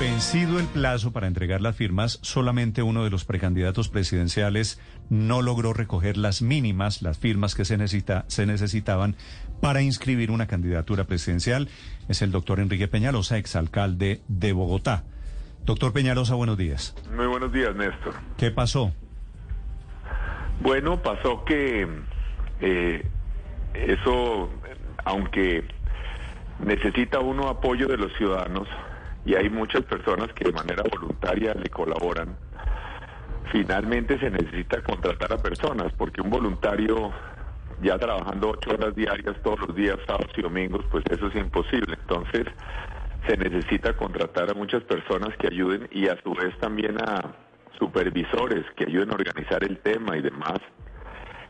Vencido el plazo para entregar las firmas, solamente uno de los precandidatos presidenciales no logró recoger las mínimas, las firmas que se, necesita, se necesitaban para inscribir una candidatura presidencial. Es el doctor Enrique Peñalosa, exalcalde de Bogotá. Doctor Peñalosa, buenos días. Muy buenos días, Néstor. ¿Qué pasó? Bueno, pasó que eh, eso, aunque necesita uno apoyo de los ciudadanos, y hay muchas personas que de manera voluntaria le colaboran, finalmente se necesita contratar a personas, porque un voluntario ya trabajando ocho horas diarias todos los días, sábados y domingos, pues eso es imposible. Entonces se necesita contratar a muchas personas que ayuden y a su vez también a supervisores que ayuden a organizar el tema y demás.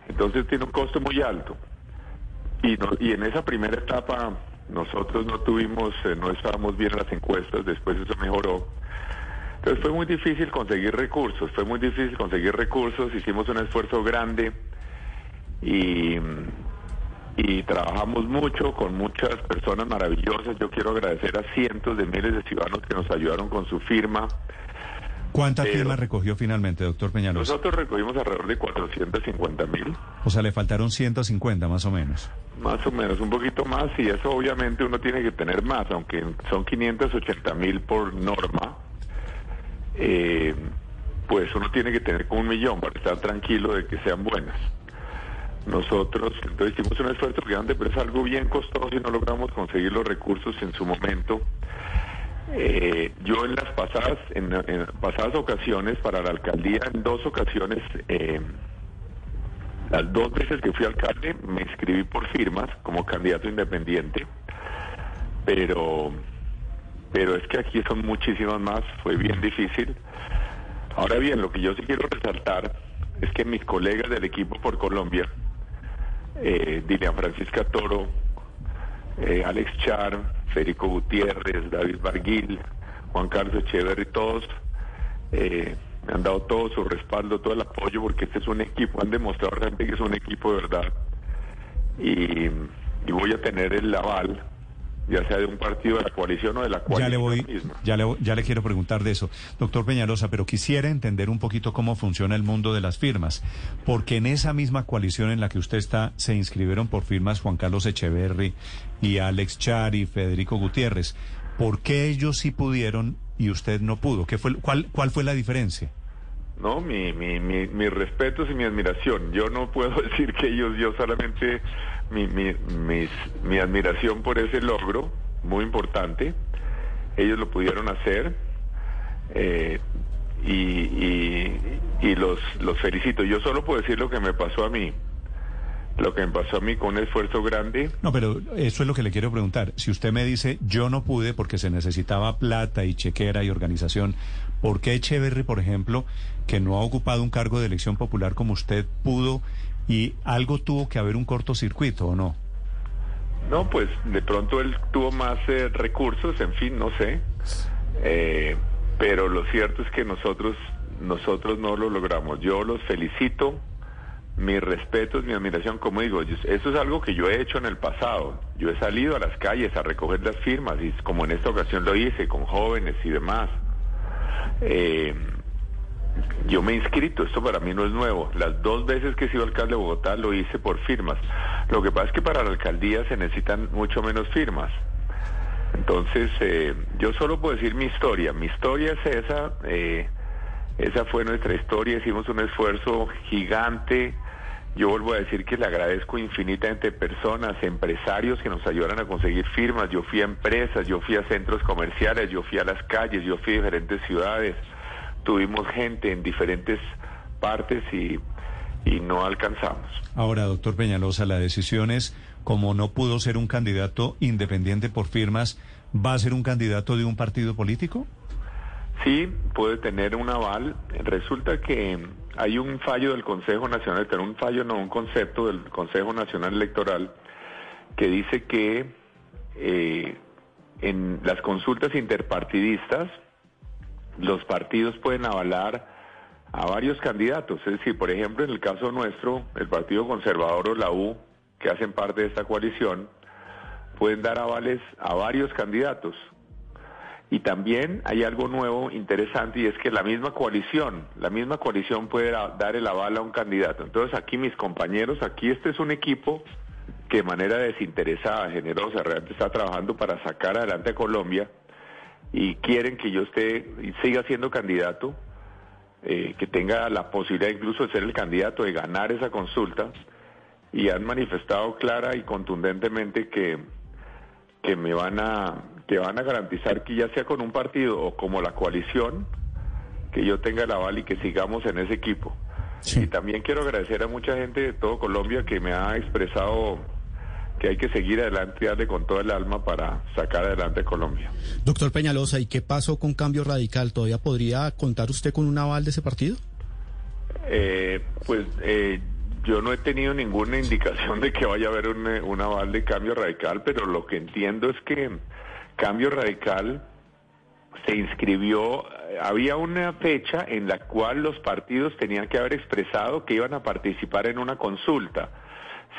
Entonces tiene un costo muy alto. Y, y en esa primera etapa nosotros no tuvimos, eh, no estábamos bien en las encuestas, después eso mejoró. Entonces fue muy difícil conseguir recursos, fue muy difícil conseguir recursos, hicimos un esfuerzo grande y, y trabajamos mucho con muchas personas maravillosas. Yo quiero agradecer a cientos de miles de ciudadanos que nos ayudaron con su firma. ¿Cuántas firmas recogió finalmente, doctor Peñalosa? Nosotros recogimos alrededor de 450 mil. O sea, le faltaron 150 más o menos. Más o menos, un poquito más, y eso obviamente uno tiene que tener más, aunque son 580 mil por norma, eh, pues uno tiene que tener como un millón para estar tranquilo de que sean buenas. Nosotros entonces hicimos un esfuerzo grande, pero es algo bien costoso y no logramos conseguir los recursos en su momento. Eh, yo en las pasadas, en, pasadas ocasiones para la alcaldía, en dos ocasiones, eh, las dos veces que fui alcalde, me inscribí por firmas como candidato independiente, pero, pero es que aquí son muchísimas más, fue bien difícil. Ahora bien, lo que yo sí quiero resaltar es que mis colegas del equipo por Colombia, eh, Dilian Francisca Toro, eh, Alex Char, Federico Gutiérrez, David Barguil, Juan Carlos Echeverry, todos eh, me han dado todo su respaldo, todo el apoyo, porque este es un equipo, han demostrado realmente que es un equipo de verdad. Y, voy a tener el aval, ya sea de un partido de la coalición o de la coalición. Ya le voy, ya le, ya le quiero preguntar de eso, doctor Peñalosa, pero quisiera entender un poquito cómo funciona el mundo de las firmas, porque en esa misma coalición en la que usted está se inscribieron por firmas Juan Carlos Echeverry y Alex Chari, Federico Gutiérrez. ¿Por qué ellos sí pudieron y usted no pudo? ¿Qué fue, cuál, ¿Cuál fue la diferencia? No, mi, mi, mi, mis respetos y mi admiración. Yo no puedo decir que ellos, yo solamente mi, mi, mi admiración por ese logro, muy importante. Ellos lo pudieron hacer eh, y, y, y los, los felicito. Yo solo puedo decir lo que me pasó a mí lo que me pasó a mí con un esfuerzo grande. No, pero eso es lo que le quiero preguntar. Si usted me dice, yo no pude porque se necesitaba plata y chequera y organización, ¿por qué Echeverry, por ejemplo, que no ha ocupado un cargo de elección popular como usted pudo y algo tuvo que haber un cortocircuito o no? No, pues de pronto él tuvo más eh, recursos, en fin, no sé. Eh, pero lo cierto es que nosotros, nosotros no lo logramos. Yo los felicito mi respeto, mi admiración, como digo, eso es algo que yo he hecho en el pasado. Yo he salido a las calles a recoger las firmas y como en esta ocasión lo hice con jóvenes y demás. Eh, yo me he inscrito, esto para mí no es nuevo. Las dos veces que he sido alcalde de Bogotá lo hice por firmas. Lo que pasa es que para la alcaldía se necesitan mucho menos firmas. Entonces, eh, yo solo puedo decir mi historia. Mi historia es esa. Eh, esa fue nuestra historia. Hicimos un esfuerzo gigante yo vuelvo a decir que le agradezco infinitamente personas, empresarios que nos ayudaron a conseguir firmas. Yo fui a empresas, yo fui a centros comerciales, yo fui a las calles, yo fui a diferentes ciudades. Tuvimos gente en diferentes partes y, y no alcanzamos. Ahora, doctor Peñalosa, la decisión es, como no pudo ser un candidato independiente por firmas, ¿va a ser un candidato de un partido político? Sí, puede tener un aval. Resulta que hay un fallo del Consejo Nacional, pero un fallo no, un concepto del Consejo Nacional Electoral que dice que eh, en las consultas interpartidistas los partidos pueden avalar a varios candidatos. Es decir, por ejemplo, en el caso nuestro, el Partido Conservador o la U, que hacen parte de esta coalición, pueden dar avales a varios candidatos Y también hay algo nuevo, interesante, y es que la misma coalición, la misma coalición puede dar el aval a un candidato. Entonces aquí mis compañeros, aquí este es un equipo que de manera desinteresada, generosa, realmente está trabajando para sacar adelante a Colombia y quieren que yo esté y siga siendo candidato, eh, que tenga la posibilidad incluso de ser el candidato, de ganar esa consulta, y han manifestado clara y contundentemente que, que me van a que van a garantizar que ya sea con un partido o como la coalición, que yo tenga el aval y que sigamos en ese equipo. Y también quiero agradecer a mucha gente de todo Colombia que me ha expresado que hay que seguir adelante y darle con todo el alma para sacar adelante a Colombia. Doctor Peñalosa, ¿y qué pasó con Cambio Radical? ¿Todavía podría contar usted con un aval de ese partido? Eh, pues eh, yo no he tenido ninguna indicación de que vaya a haber un, un aval de Cambio Radical, pero lo que entiendo es que Cambio Radical se inscribió, había una fecha en la cual los partidos tenían que haber expresado que iban a participar en una consulta,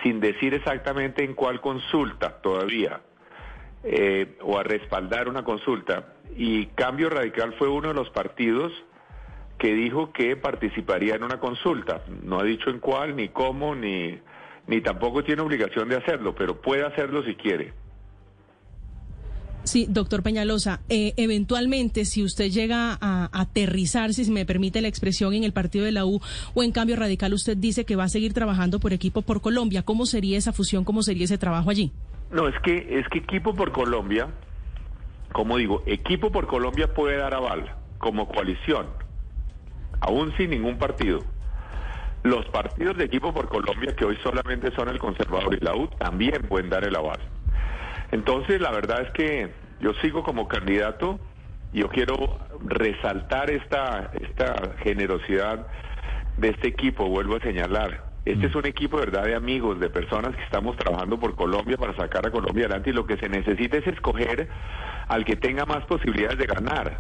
sin decir exactamente en cuál consulta todavía, eh, o a respaldar una consulta. Y Cambio Radical fue uno de los partidos que dijo que participaría en una consulta. No ha dicho en cuál, ni cómo, ni, ni tampoco tiene obligación de hacerlo, pero puede hacerlo si quiere. Sí, doctor Peñalosa, eh, eventualmente si usted llega a, aterrizar, si me permite la expresión, en el partido de la U o en cambio radical, usted dice que va a seguir trabajando por equipo por Colombia. ¿Cómo sería esa fusión? ¿Cómo sería ese trabajo allí? No, es que, es que equipo por Colombia, como digo, equipo por Colombia puede dar aval como coalición, aún sin ningún partido. Los partidos de equipo por Colombia, que hoy solamente son el conservador y la U, también pueden dar el aval. Entonces, la verdad es que yo sigo como candidato. Yo quiero resaltar esta, esta generosidad de este equipo, vuelvo a señalar. Este es un equipo, ¿verdad?, de amigos, de personas que estamos trabajando por Colombia para sacar a Colombia adelante y lo que se necesita es escoger al que tenga más posibilidades de ganar.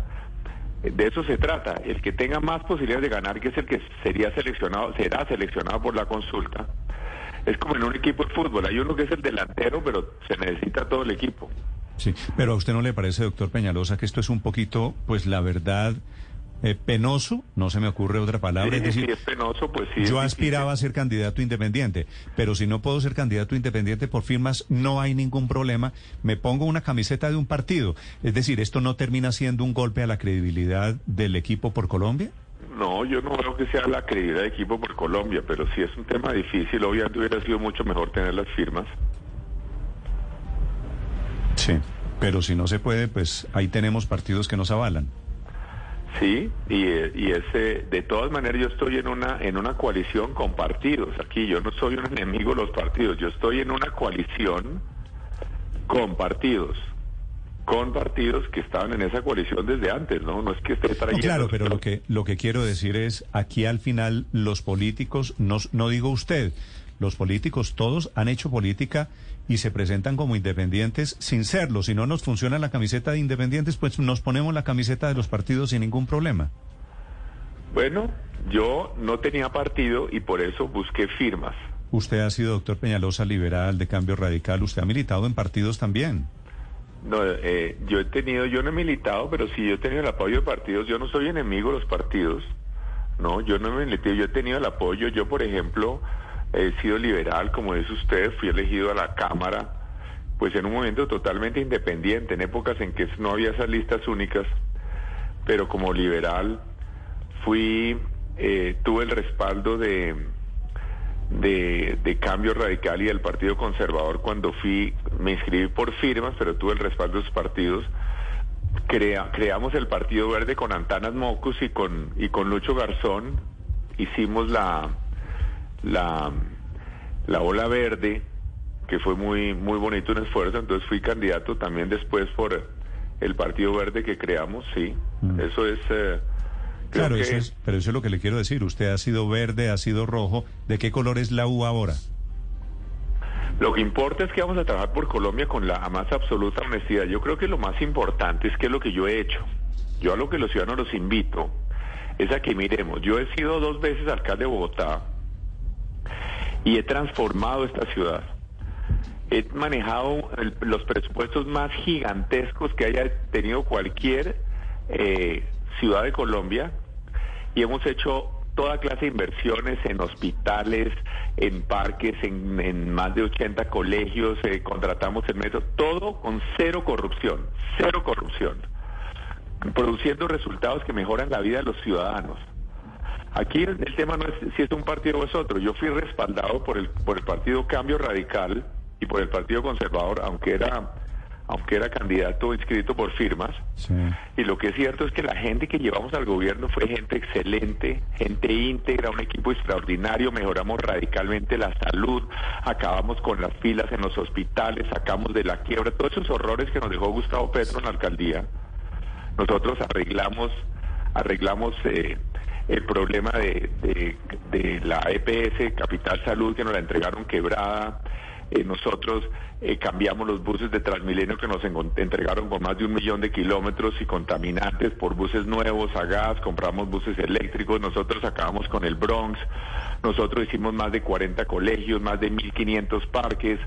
De eso se trata, el que tenga más posibilidades de ganar, que es el que sería seleccionado, será seleccionado por la consulta es como en un equipo de fútbol. Hay uno que es el delantero, pero se necesita todo el equipo. Sí, pero a usted no le parece, doctor Peñalosa, que esto es un poquito, pues la verdad, eh, penoso, no se me ocurre otra palabra. es decir, es penoso, pues sí. Yo aspiraba a ser candidato independiente, pero si no puedo ser candidato independiente por firmas, no hay ningún problema. Me pongo una camiseta de un partido. Es decir, ¿esto no termina siendo un golpe a la credibilidad del equipo por Colombia? No, yo no veo que sea la credibilidad de equipo por Colombia, pero si es un tema difícil, obviamente hubiera sido mucho mejor tener las firmas. Sí, pero si no se puede, pues ahí tenemos partidos que nos avalan. Sí, y, y ese, de todas maneras yo estoy en una en una coalición con partidos. Aquí yo no soy un enemigo de los partidos, yo estoy en una coalición con partidos con partidos que estaban en esa coalición desde antes, ¿no? No es que esté trayendo... claro, pero lo que, lo que quiero decir es, aquí al final los políticos, no, no digo usted, los políticos todos han hecho política y se presentan como independientes sin serlo. Si no nos funciona la camiseta de independientes, pues nos ponemos la camiseta de los partidos sin ningún problema. Bueno, yo no tenía partido y por eso busqué firmas. Usted ha sido doctor Peñalosa, liberal de cambio radical, usted ha militado en partidos también. No, eh, yo he tenido, yo no he militado, pero sí yo he tenido el apoyo de partidos. Yo no soy enemigo de los partidos, no, yo no me milité, yo he tenido el apoyo. Yo, por ejemplo, he sido liberal, como dice usted, fui elegido a la Cámara, pues en un momento totalmente independiente, en épocas en que no había esas listas únicas, pero como liberal fui, eh, tuve el respaldo de de, Cambio Radical y del Partido Conservador cuando fui, me inscribí por firmas, pero tuve el respaldo de esos partidos. Crea, creamos el Partido Verde con Antanas Mocus y con, y con Lucho Garzón. Hicimos la, la, la Ola Verde, que fue muy, muy bonito un esfuerzo. Entonces fui candidato también después por el Partido Verde que creamos, sí. Mm. Eso es... Eh, Claro, eso es, pero eso es lo que le quiero decir. Usted ha sido verde, ha sido rojo. ¿De qué color es la U ahora? Lo que importa es que vamos a trabajar por Colombia con la más absoluta honestidad. Yo creo que lo más importante es que es lo que yo he hecho. Yo a lo que los ciudadanos los invito es a que miremos. Yo he sido dos veces alcalde de Bogotá y he transformado esta ciudad. he manejado los presupuestos más gigantescos que haya tenido cualquier eh, ciudad de Colombia y hemos hecho toda clase de inversiones en hospitales, en parques, en, más de 80 colegios, eh, contratamos el metro, todo con cero corrupción, cero corrupción, produciendo resultados que mejoran la vida de los ciudadanos. Aquí el, tema no es si es un partido o es otro. Yo fui respaldado por el, por el Partido Cambio Radical y por el Partido Conservador, aunque era aunque era candidato inscrito por firmas. Y lo que es cierto es que la gente que llevamos al gobierno fue gente excelente, gente íntegra, un equipo extraordinario, mejoramos radicalmente la salud, acabamos con las filas en los hospitales, sacamos de la quiebra, todos esos horrores que nos dejó Gustavo Petro en la alcaldía. Nosotros arreglamos, arreglamos eh, el problema de, de la EPS, Capital Salud, que nos la entregaron quebrada eh, nosotros eh, cambiamos los buses de Transmilenio que nos entregaron con más de un millón de kilómetros y contaminantes por buses nuevos a gas, compramos buses eléctricos, nosotros acabamos con el Bronx, nosotros hicimos más de 40 colegios, más de 1.500 parques,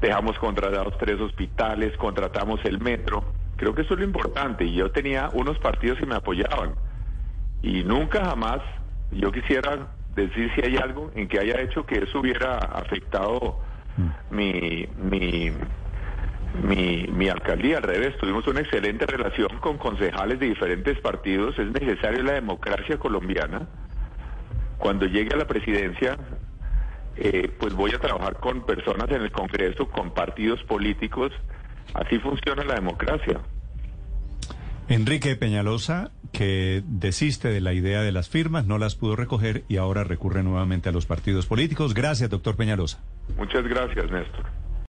dejamos contratados tres hospitales, contratamos el metro. Creo que eso es lo importante. Y yo tenía unos partidos que me apoyaban. Y nunca jamás yo quisiera decir si hay algo en que haya hecho que eso hubiera afectado mi, mi, mi, mi alcaldía. Al revés, tuvimos una excelente relación con concejales de diferentes partidos. Es necesaria la democracia colombiana. Cuando llegue a la presidencia, eh, pues voy a trabajar con personas en el Congreso, con partidos políticos. Así funciona la democracia. Enrique Peñalosa, que desiste de la idea de las firmas, no las pudo recoger y ahora recurre nuevamente a los partidos políticos. Gracias, doctor Peñalosa. Muchas gracias, Néstor.